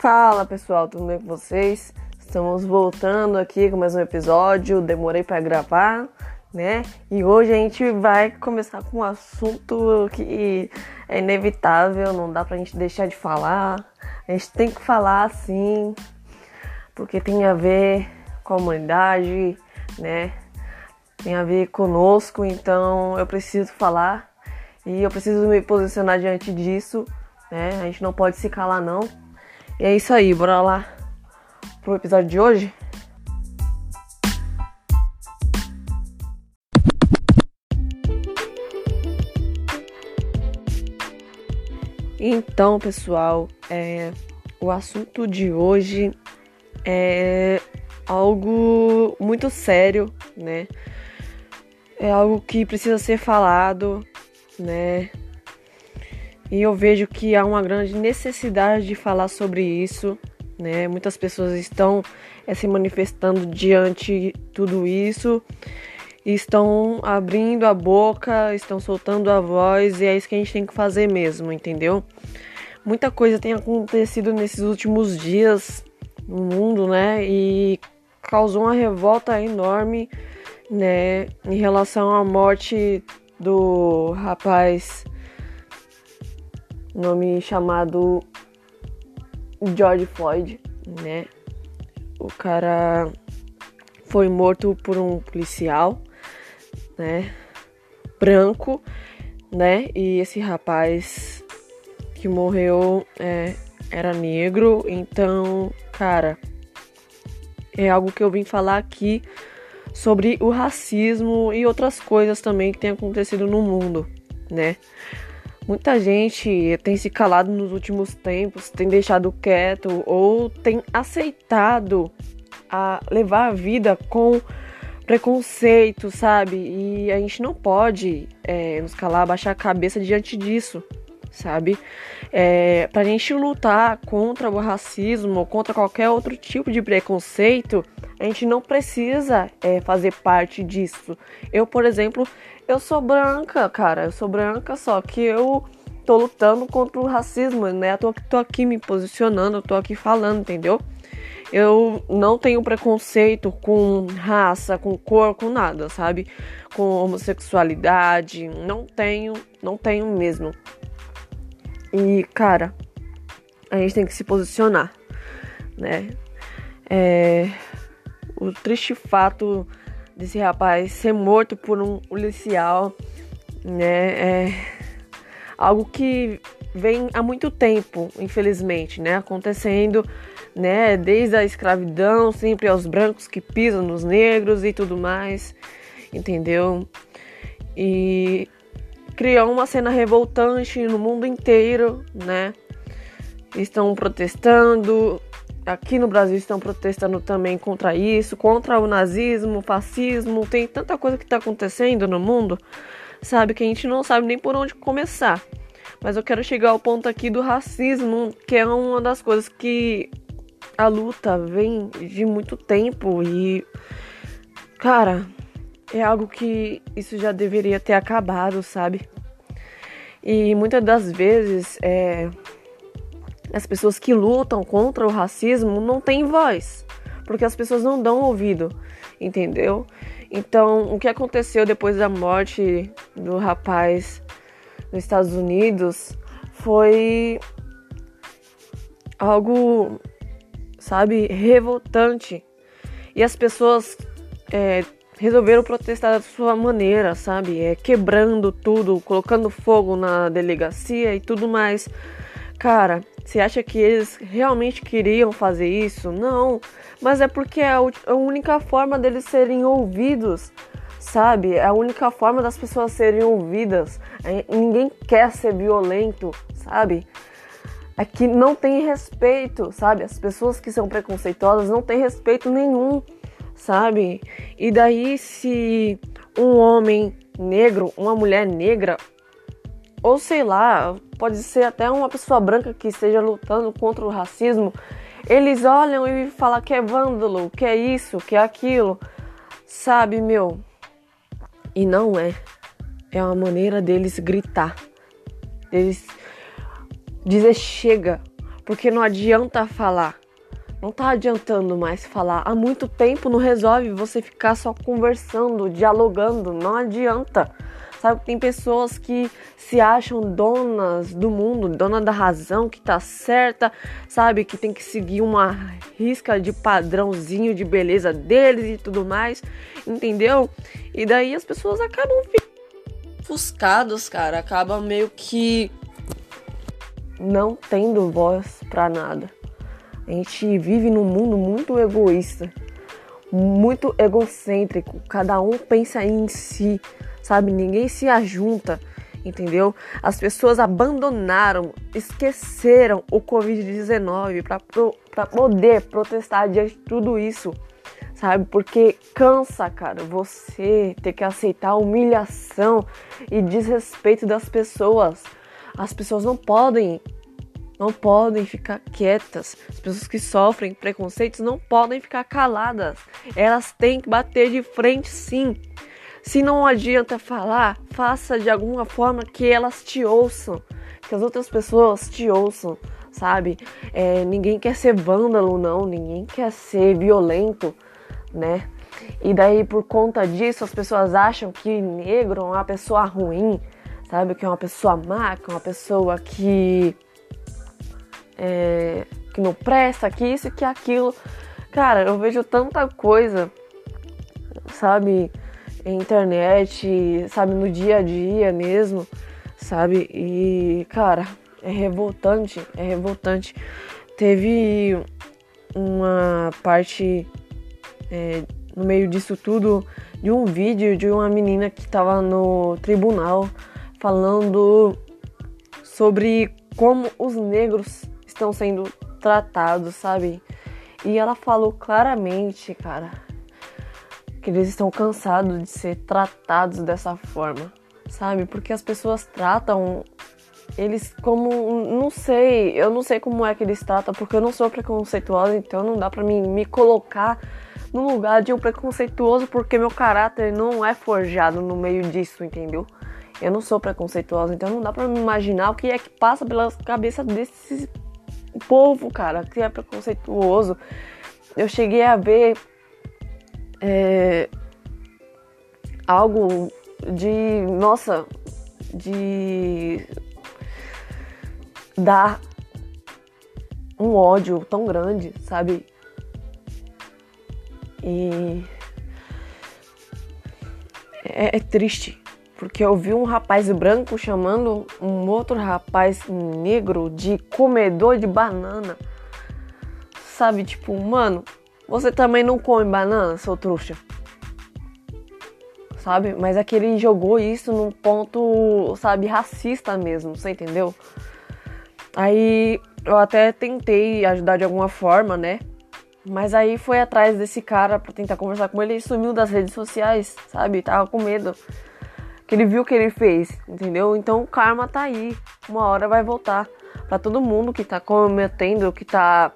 Fala pessoal, tudo bem com vocês? Estamos voltando aqui com mais um episódio. Demorei para gravar, né? E hoje a gente vai começar com um assunto que é inevitável, não dá pra gente deixar de falar. A gente tem que falar sim, porque tem a ver com a humanidade, né? Tem a ver conosco, então eu preciso falar e eu preciso me posicionar diante disso, né? A gente não pode se calar não. E é isso aí, bora lá pro episódio de hoje. Então, pessoal, é, o assunto de hoje é algo muito sério, né? É algo que precisa ser falado, né? E eu vejo que há uma grande necessidade de falar sobre isso, né? Muitas pessoas estão é, se manifestando diante tudo isso, estão abrindo a boca, estão soltando a voz e é isso que a gente tem que fazer mesmo, entendeu? Muita coisa tem acontecido nesses últimos dias no mundo, né? E causou uma revolta enorme, né, em relação à morte do rapaz nome chamado George Floyd, né? O cara foi morto por um policial, né? Branco, né? E esse rapaz que morreu é, era negro, então, cara, é algo que eu vim falar aqui sobre o racismo e outras coisas também que tem acontecido no mundo, né? Muita gente tem se calado nos últimos tempos, tem deixado quieto ou tem aceitado a levar a vida com preconceito, sabe? E a gente não pode é, nos calar, baixar a cabeça diante disso, sabe? É, pra gente lutar contra o racismo contra qualquer outro tipo de preconceito, a gente não precisa é, fazer parte disso. Eu, por exemplo, eu sou branca, cara. Eu sou branca, só que eu tô lutando contra o racismo, né? Eu tô, tô aqui me posicionando, tô aqui falando, entendeu? Eu não tenho preconceito com raça, com cor, com nada, sabe? Com homossexualidade, não tenho, não tenho mesmo. E, cara, a gente tem que se posicionar, né? É, o triste fato desse rapaz ser morto por um policial, né? É algo que vem há muito tempo, infelizmente, né? Acontecendo, né? Desde a escravidão, sempre aos brancos que pisam nos negros e tudo mais, entendeu? E criou uma cena revoltante no mundo inteiro, né? Estão protestando, aqui no Brasil estão protestando também contra isso, contra o nazismo, o fascismo, tem tanta coisa que está acontecendo no mundo, sabe, que a gente não sabe nem por onde começar. Mas eu quero chegar ao ponto aqui do racismo, que é uma das coisas que a luta vem de muito tempo e, cara, é algo que isso já deveria ter acabado, sabe? E muitas das vezes é, as pessoas que lutam contra o racismo não têm voz, porque as pessoas não dão ouvido, entendeu? Então, o que aconteceu depois da morte do rapaz nos Estados Unidos foi algo, sabe, revoltante. E as pessoas é, resolveram protestar da sua maneira, sabe? É, quebrando tudo, colocando fogo na delegacia e tudo mais. Cara, você acha que eles realmente queriam fazer isso? Não, mas é porque é a única forma deles serem ouvidos, sabe? É a única forma das pessoas serem ouvidas. É, ninguém quer ser violento, sabe? É que não tem respeito, sabe? As pessoas que são preconceituosas não têm respeito nenhum, sabe? E daí, se um homem negro, uma mulher negra ou sei lá, pode ser até uma pessoa branca que esteja lutando contra o racismo, eles olham e falam que é vândalo, que é isso, que é aquilo, sabe, meu? E não é. É uma maneira deles gritar, deles dizer chega, Porque não adianta falar. Não tá adiantando mais falar. Há muito tempo não resolve você ficar só conversando, dialogando. Não adianta. Sabe, tem pessoas que se acham donas do mundo, dona da razão, que tá certa, sabe, que tem que seguir uma risca de padrãozinho de beleza deles e tudo mais, entendeu? E daí as pessoas acabam ofuscadas, cara, acabam meio que não tendo voz para nada. A gente vive num mundo muito egoísta, muito egocêntrico. Cada um pensa em si, sabe? Ninguém se ajunta, entendeu? As pessoas abandonaram, esqueceram o Covid-19 para poder protestar diante de tudo isso, sabe? Porque cansa, cara, você ter que aceitar a humilhação e desrespeito das pessoas. As pessoas não podem não podem ficar quietas. As pessoas que sofrem preconceitos não podem ficar caladas. Elas têm que bater de frente, sim. Se não adianta falar, faça de alguma forma que elas te ouçam, que as outras pessoas te ouçam, sabe? É, ninguém quer ser vândalo, não, ninguém quer ser violento, né? E daí, por conta disso, as pessoas acham que negro é uma pessoa ruim, sabe? Que é uma pessoa má, que é uma pessoa que. É, que não presta, que isso, que aquilo. Cara, eu vejo tanta coisa, sabe? Internet, sabe, no dia a dia mesmo, sabe? E, cara, é revoltante, é revoltante. Teve uma parte é, no meio disso tudo de um vídeo de uma menina que estava no tribunal falando sobre como os negros estão sendo tratados, sabe? E ela falou claramente, cara, que eles estão cansados de ser tratados dessa forma, sabe? Porque as pessoas tratam eles como não sei, eu não sei como é que eles tratam, porque eu não sou preconceituosa, então não dá para mim me colocar no lugar de um preconceituoso, porque meu caráter não é forjado no meio disso, entendeu? Eu não sou preconceituosa, então não dá para me imaginar o que é que passa pela cabeça desse povo, cara, que é preconceituoso. Eu cheguei a ver é, algo de, nossa, de dar um ódio tão grande, sabe? E é, é, triste, porque eu vi um rapaz branco chamando um outro rapaz negro de comedor de banana. Sabe, tipo, mano, você também não come banana, seu trouxa? Sabe? Mas é que ele jogou isso num ponto, sabe, racista mesmo, você entendeu? Aí eu até tentei ajudar de alguma forma, né? Mas aí foi atrás desse cara para tentar conversar com ele e sumiu das redes sociais, sabe? Tava com medo. Que ele viu o que ele fez, entendeu? Então o karma tá aí. Uma hora vai voltar. para todo mundo que tá cometendo, que tá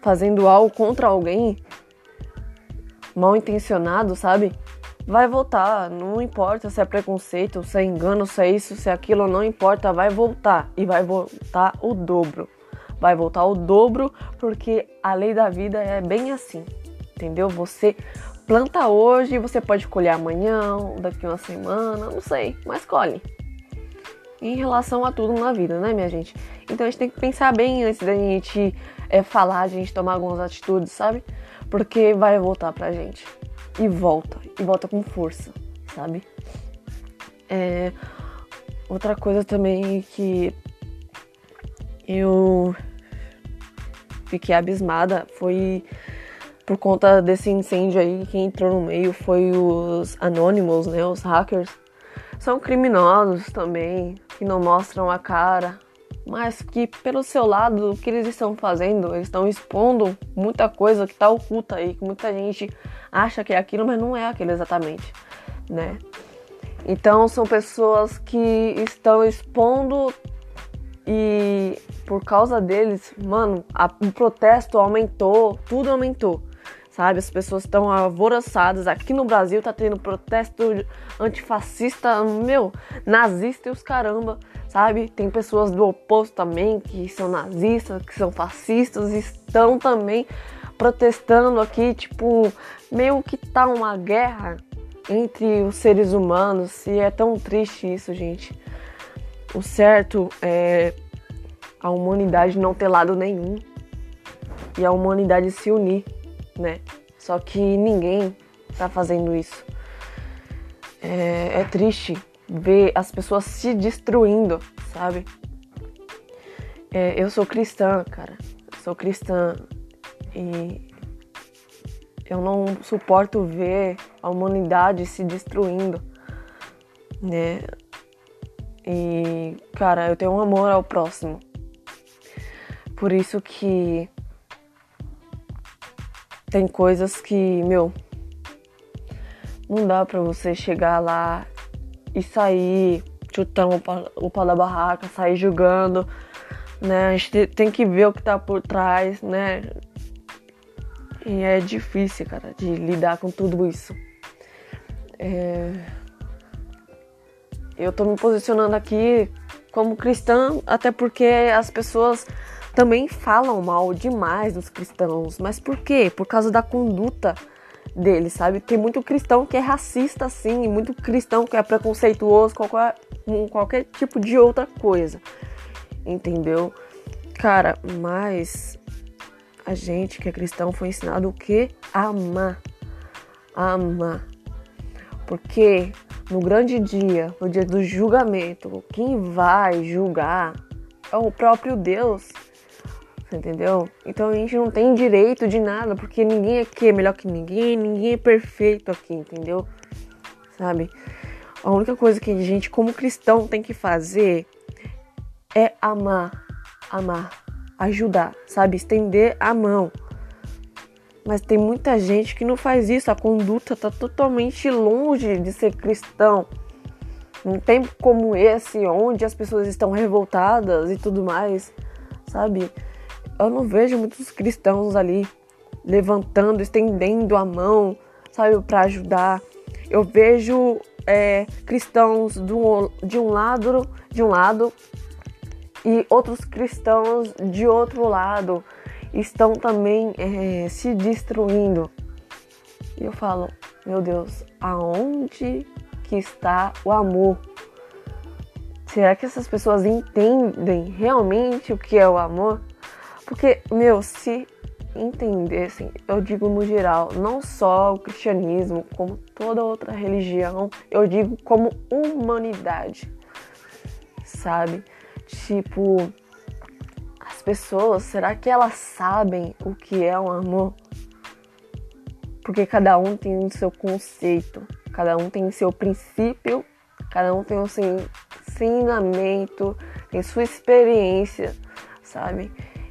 fazendo algo contra alguém mal intencionado, sabe? Vai voltar, não importa se é preconceito, se é engano, se é isso, se é aquilo, não importa, vai voltar e vai voltar o dobro. Vai voltar o dobro porque a lei da vida é bem assim, entendeu? Você planta hoje, você pode colher amanhã, daqui uma semana, não sei, mas colhe. Em relação a tudo na vida, né, minha gente? Então a gente tem que pensar bem antes da gente é, falar, a gente tomar algumas atitudes, sabe? Porque vai voltar pra gente. E volta. E volta com força, sabe? É, outra coisa também que eu fiquei abismada foi por conta desse incêndio aí, quem entrou no meio foi os Anonymous, né? Os hackers. São criminosos também, que não mostram a cara, mas que pelo seu lado, o que eles estão fazendo, eles estão expondo muita coisa que está oculta aí, que muita gente acha que é aquilo, mas não é aquilo exatamente, né? Então são pessoas que estão expondo e por causa deles, mano, a, o protesto aumentou, tudo aumentou, sabe? As pessoas estão alvoroçadas. Aqui no Brasil tá tendo protesto antifascista, meu, nazista e os caramba, sabe? Tem pessoas do oposto também que são nazistas, que são fascistas, estão também protestando aqui, tipo, meio que tá uma guerra entre os seres humanos e é tão triste isso, gente. O certo é a humanidade não ter lado nenhum e a humanidade se unir, né? Só que ninguém tá fazendo isso. É, é triste ver as pessoas se destruindo, sabe? É, eu sou cristã, cara. Sou cristã e eu não suporto ver a humanidade se destruindo, né? E, cara, eu tenho um amor ao próximo. Por isso que tem coisas que, meu, não dá pra você chegar lá e sair chutando o pau da barraca, sair julgando, né? A gente tem que ver o que tá por trás, né? E é difícil, cara, de lidar com tudo isso. É... Eu tô me posicionando aqui como cristã, até porque as pessoas também falam mal demais dos cristãos. Mas por quê? Por causa da conduta deles, sabe? Tem muito cristão que é racista, assim, muito cristão que é preconceituoso com qualquer, com qualquer tipo de outra coisa. Entendeu? Cara, mas a gente que é cristão foi ensinado o que? Amar. Amar. Porque no grande dia, no dia do julgamento, quem vai julgar é o próprio Deus. Entendeu? Então a gente não tem direito de nada, porque ninguém aqui é melhor que ninguém, ninguém é perfeito aqui, entendeu? Sabe? A única coisa que a gente, como cristão, tem que fazer é amar. Amar ajudar, sabe? Estender a mão. Mas tem muita gente que não faz isso, a conduta tá totalmente longe de ser cristão. Num tempo como esse, onde as pessoas estão revoltadas e tudo mais, sabe? Eu não vejo muitos cristãos ali levantando, estendendo a mão, sabe, para ajudar. Eu vejo é, cristãos do, de um lado, de um lado e outros cristãos de outro lado estão também é, se destruindo. E eu falo, meu Deus, aonde que está o amor? Será que essas pessoas entendem realmente o que é o amor? Porque, meu, se entendessem, eu digo no geral, não só o cristianismo, como toda outra religião, eu digo como humanidade, sabe? Tipo, as pessoas, será que elas sabem o que é um amor? Porque cada um tem o seu conceito, cada um tem o seu princípio, cada um tem o seu ensinamento, tem sua experiência, sabe?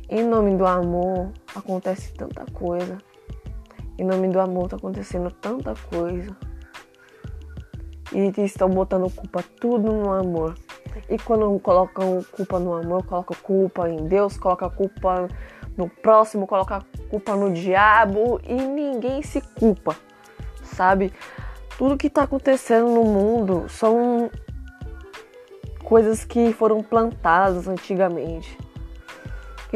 Em nome do amor acontece tanta coisa. Em nome do amor tá acontecendo tanta coisa. E estão botando culpa tudo no amor. E quando colocam culpa no amor, coloca culpa em Deus, coloca culpa no próximo, coloca culpa no diabo e ninguém se culpa, sabe? Tudo que tá acontecendo no mundo são coisas que foram plantadas antigamente.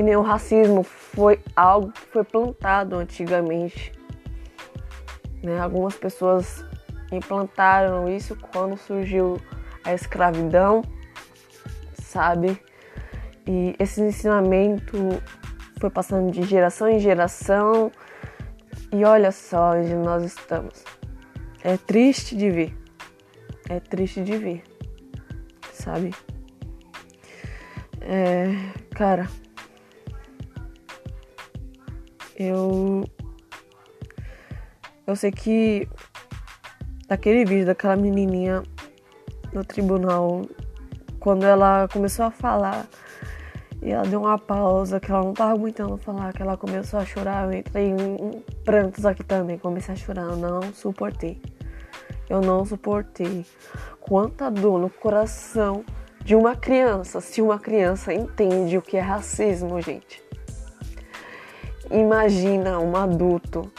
Que nem o racismo foi algo que foi plantado antigamente. Né? Algumas pessoas implantaram isso quando surgiu a escravidão sabe? E esse ensinamento foi passando de geração em geração. E olha só onde nós estamos. É triste de ver. É triste de ver. Sabe? É, cara, eu eu sei que daquele vídeo daquela menininha no tribunal quando ela começou a falar e ela deu uma pausa, que ela não tava aguentando falar, que ela começou a chorar, eu entrei em prantos aqui também, comecei a chorar, eu não suportei. Eu não suportei. Quanta dor no coração de uma criança, se uma criança entende o que é racismo, gente. Imagina um adulto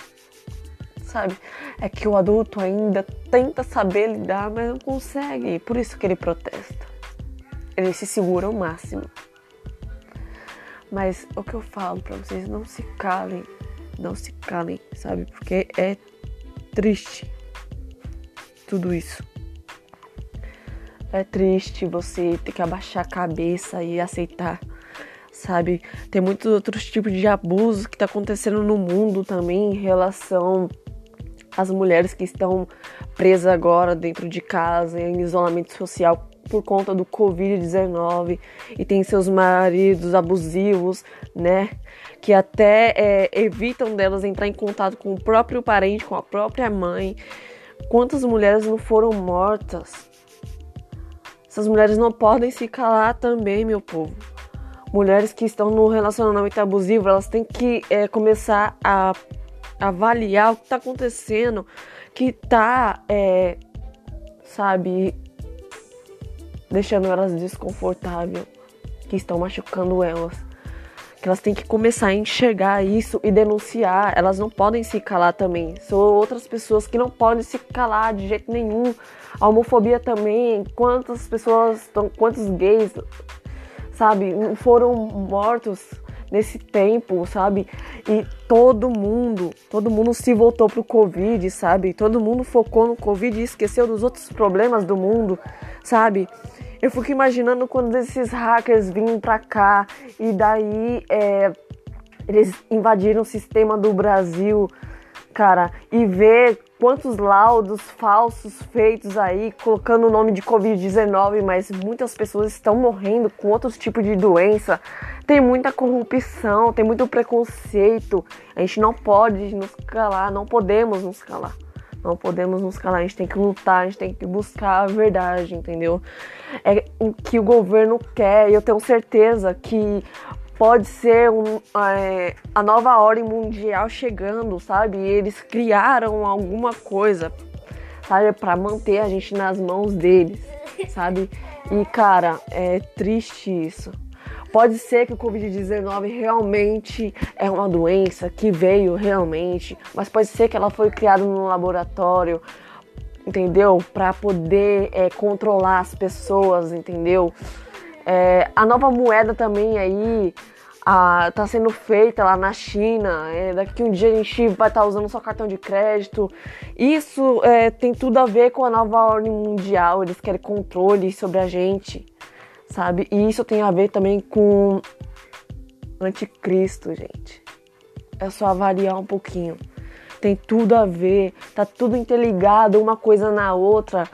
sabe? É que o adulto ainda tenta saber lidar, mas não consegue. Por isso que ele protesta. Ele se segura ao máximo. Mas o que eu falo para vocês, não se calem, não se calem, sabe? Porque é triste tudo isso. É triste você ter que abaixar a cabeça e aceitar, sabe? Tem muitos outros tipos de abusos que tá acontecendo no mundo também em relação às mulheres que estão presas agora dentro de casa, em isolamento social por conta do Covid-19 e tem seus maridos abusivos, né? Que até é, evitam delas entrar em contato com o próprio parente, com a própria mãe. Quantas mulheres não foram mortas? Essas mulheres não podem se calar também, meu povo. Mulheres que estão no relacionamento abusivo, elas têm que é, começar a avaliar o que está acontecendo, que tá, é, sabe, deixando elas desconfortáveis, que estão machucando elas. Que elas têm que começar a enxergar isso e denunciar. Elas não podem se calar também. São outras pessoas que não podem se calar de jeito nenhum. A homofobia também. Quantas pessoas, quantos gays, sabe, foram mortos nesse tempo, sabe? E todo mundo, todo mundo se voltou pro Covid, sabe? Todo mundo focou no Covid e esqueceu dos outros problemas do mundo, sabe? Eu fico imaginando quando esses hackers vinham pra cá e daí é, eles invadiram o sistema do Brasil, cara, e ver quantos laudos falsos feitos aí, colocando o nome de Covid-19, mas muitas pessoas estão morrendo com outros tipos de doença. Tem muita corrupção, tem muito preconceito. A gente não pode nos calar, não podemos nos calar. Não podemos nos calar, a gente tem que lutar, a gente tem que buscar a verdade, entendeu? É o que o governo quer, e eu tenho certeza que pode ser um, é, a nova ordem mundial chegando, sabe? E eles criaram alguma coisa, sabe, para manter a gente nas mãos deles, sabe? E cara, é triste isso. Pode ser que o Covid-19 realmente é uma doença que veio realmente, mas pode ser que ela foi criada no laboratório, entendeu? Para poder é, controlar as pessoas, entendeu? É, a nova moeda também aí a, tá sendo feita lá na China. É, daqui um dia a gente vai estar tá usando só cartão de crédito. Isso é, tem tudo a ver com a nova ordem mundial. Eles querem controle sobre a gente sabe? E isso tem a ver também com anticristo, gente. É só avaliar um pouquinho. Tem tudo a ver, tá tudo interligado uma coisa na outra.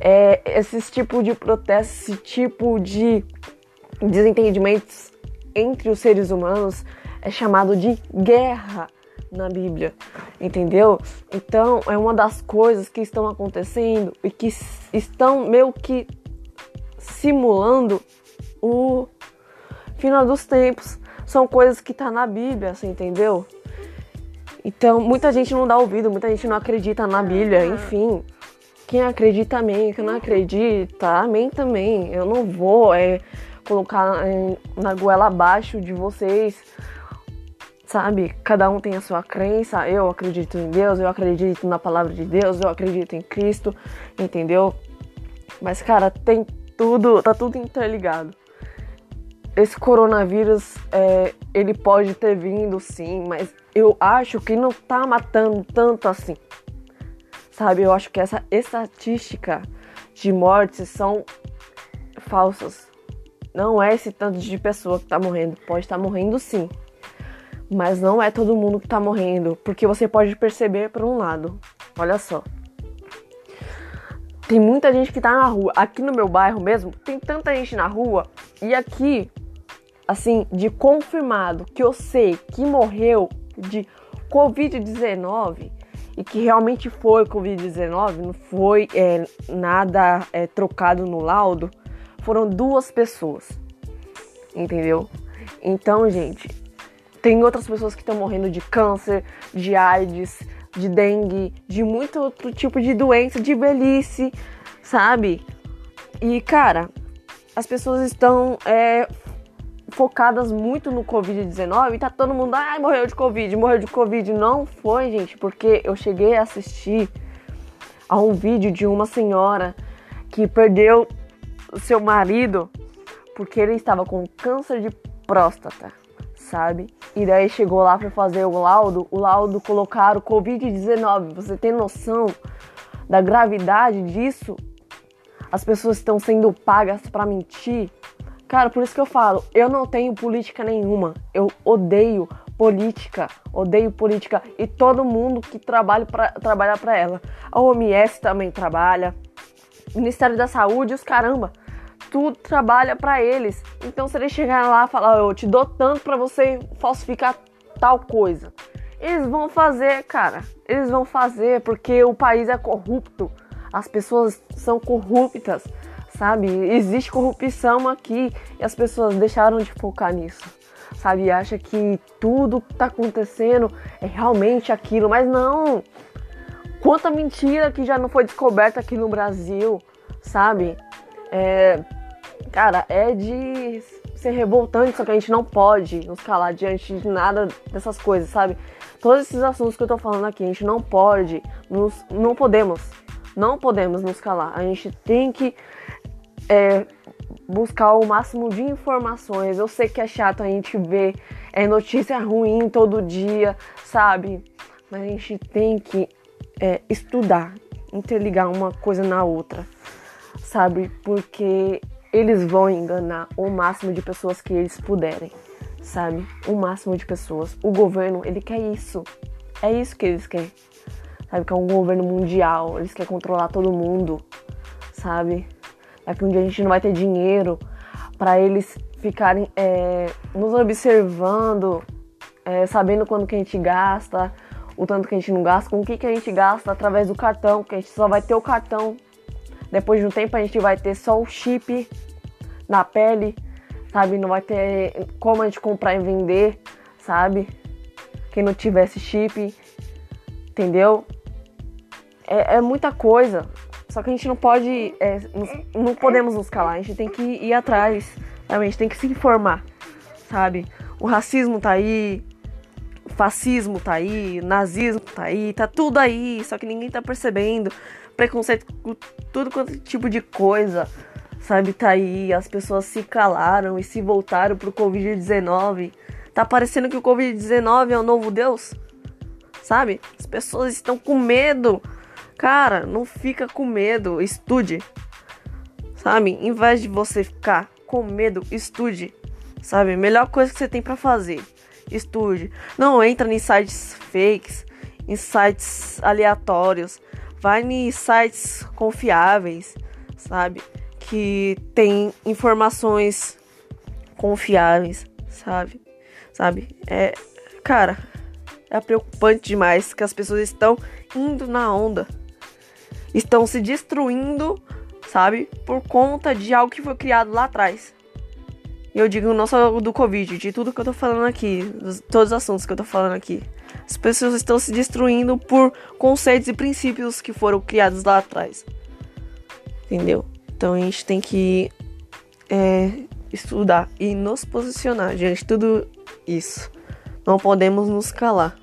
É, esse tipo de protesto, esse tipo de desentendimentos entre os seres humanos é chamado de guerra na Bíblia, entendeu? Então é uma das coisas que estão acontecendo e que estão meio que simulando o final dos tempos. São coisas que tá na Bíblia, assim, entendeu? Então, muita gente não dá ouvido, muita gente não acredita na Bíblia, enfim. Quem acredita, amém. Quem não acredita, amém também. Eu não vou é, colocar é, na goela abaixo de vocês, sabe? Cada um tem a sua crença. Eu acredito em Deus, eu acredito na palavra de Deus, eu acredito em Cristo, entendeu? Mas, cara, tem tudo, tá tudo interligado. Esse coronavírus, é, ele pode ter vindo sim, mas eu acho que não tá matando tanto assim. Sabe, eu acho que essa estatística de mortes são falsas. Não é esse tanto de pessoa que tá morrendo. Pode estar tá morrendo sim. Mas não é todo mundo que tá morrendo. Porque você pode perceber por um lado. Olha só. Tem muita gente que tá na rua. Aqui no meu bairro mesmo, tem tanta gente na rua. E aqui, assim, de confirmado que eu sei que morreu de Covid-19 e que realmente foi Covid-19, não foi é, nada é, trocado no laudo, foram duas pessoas. Entendeu? Então, gente, tem outras pessoas que estão morrendo de câncer, de AIDS, de dengue, de muito outro tipo de doença, de velhice, sabe? E cara, as pessoas estão é, focadas muito no Covid-19 e tá todo mundo, ai, morreu de Covid, morreu de Covid. Não foi, gente, porque eu cheguei a assistir a um vídeo de uma senhora que perdeu seu marido porque ele estava com câncer de próstata, sabe? E daí chegou lá para fazer o laudo, o laudo colocaram Covid-19. Você tem noção da gravidade disso? As pessoas estão sendo pagas para mentir. Cara, por isso que eu falo, eu não tenho política nenhuma. Eu odeio política, odeio política e todo mundo que trabalha para trabalhar para ela. A OMS também trabalha, Ministério da Saúde, os caramba, tudo trabalha para eles. Então se eles chegarem lá e falar, eu te dou tanto para você falsificar tal coisa, eles vão fazer, cara. Eles vão fazer porque o país é corrupto. As pessoas são corruptas, sabe? Existe corrupção aqui e as pessoas deixaram de focar nisso sabe? Acha que tudo que tá acontecendo é realmente aquilo, mas não. Quanta mentira que já não foi descoberta aqui no Brasil, sabe? É, cara, é de ser revoltante, só que a gente não pode nos calar diante de nada dessas coisas, sabe? Todos esses assuntos que eu tô falando aqui, a gente não pode, nos, não podemos, não podemos nos calar. A gente tem que é, buscar o máximo de informações. Eu sei que é chato a gente ver é, notícia ruim todo dia, sabe? Mas a gente tem que é, estudar, interligar uma coisa na outra, sabe? Porque eles vão enganar o máximo de pessoas que eles puderem, sabe? O máximo de pessoas. O governo, ele quer isso. É isso que eles querem. Sabe? Que é um governo mundial. Eles querem controlar todo mundo, sabe? Daqui um dia a gente não vai ter dinheiro para eles ficarem é, nos observando, é, sabendo quando que a gente gasta, o tanto que a gente não gasta, com o que, que a gente gasta através do cartão, que a gente só vai ter o cartão. Depois de um tempo a gente vai ter só o chip na pele, sabe? Não vai ter como a gente comprar e vender, sabe? Quem não tivesse chip, entendeu? É, é muita coisa. Só que a gente não pode, é, não podemos nos calar, a gente tem que ir atrás, a gente tem que se informar, sabe? O racismo tá aí, o fascismo tá aí, o nazismo tá aí, tá tudo aí, só que ninguém tá percebendo. Preconceito tudo quanto tipo de coisa, sabe? Tá aí, as pessoas se calaram e se voltaram pro Covid-19. Tá parecendo que o Covid-19 é o novo Deus, sabe? As pessoas estão com medo Cara, não fica com medo, estude. Sabe? Em vez de você ficar com medo, estude. Sabe? Melhor coisa que você tem para fazer. Estude. Não entra em sites fakes, em sites aleatórios. Vai em sites confiáveis, sabe? Que tem informações confiáveis, sabe? Sabe? É, cara, é preocupante demais que as pessoas estão indo na onda estão se destruindo, sabe? Por conta de algo que foi criado lá atrás. E eu digo não só do Covid, de tudo que eu tô falando aqui, todos os assuntos que eu tô falando aqui. As pessoas estão se destruindo por conceitos e princípios que foram criados lá atrás. Entendeu? Então a gente tem que é, estudar e nos posicionar diante de tudo isso. Não podemos nos calar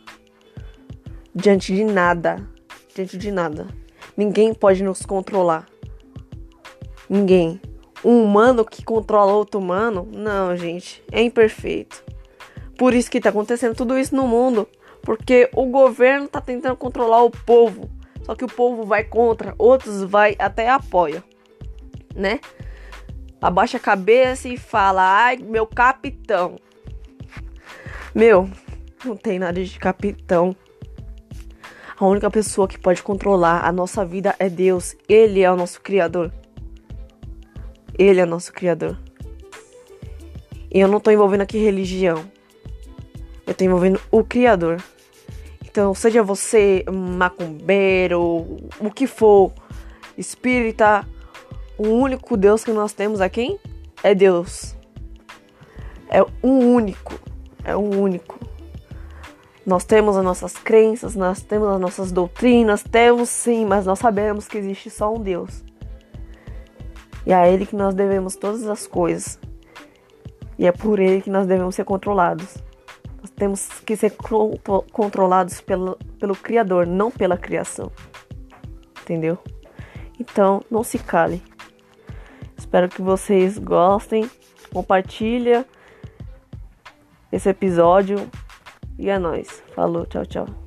diante de nada. Diante de nada. Ninguém pode nos controlar. Ninguém. Um humano que controla outro humano? Não, gente. É imperfeito. Por isso que tá acontecendo tudo isso no mundo. Porque o governo tá tentando controlar o povo. Só que o povo vai contra, outros vai até apoia. Né? Abaixa a cabeça e fala: "Ai, meu capitão". Meu, não tem nada de capitão. A única pessoa que pode controlar a nossa vida é Deus. Ele é o nosso Criador. Ele é o nosso Criador. E eu não estou envolvendo aqui religião. Eu estou envolvendo o Criador. Então, seja você macumbeiro, o que for, espírita, o único Deus que nós temos aqui é Deus. É um único. É um único. Nós temos as nossas crenças, nós temos as nossas doutrinas, temos sim, mas nós sabemos que existe só um Deus. E é a Ele que nós devemos todas as coisas. E é por ele que nós devemos ser controlados. Nós temos que ser controlados pelo, pelo Criador, não pela criação. Entendeu? Então, não se cale. Espero que vocês gostem. Compartilha esse episódio. E é nóis. Falou, tchau, tchau.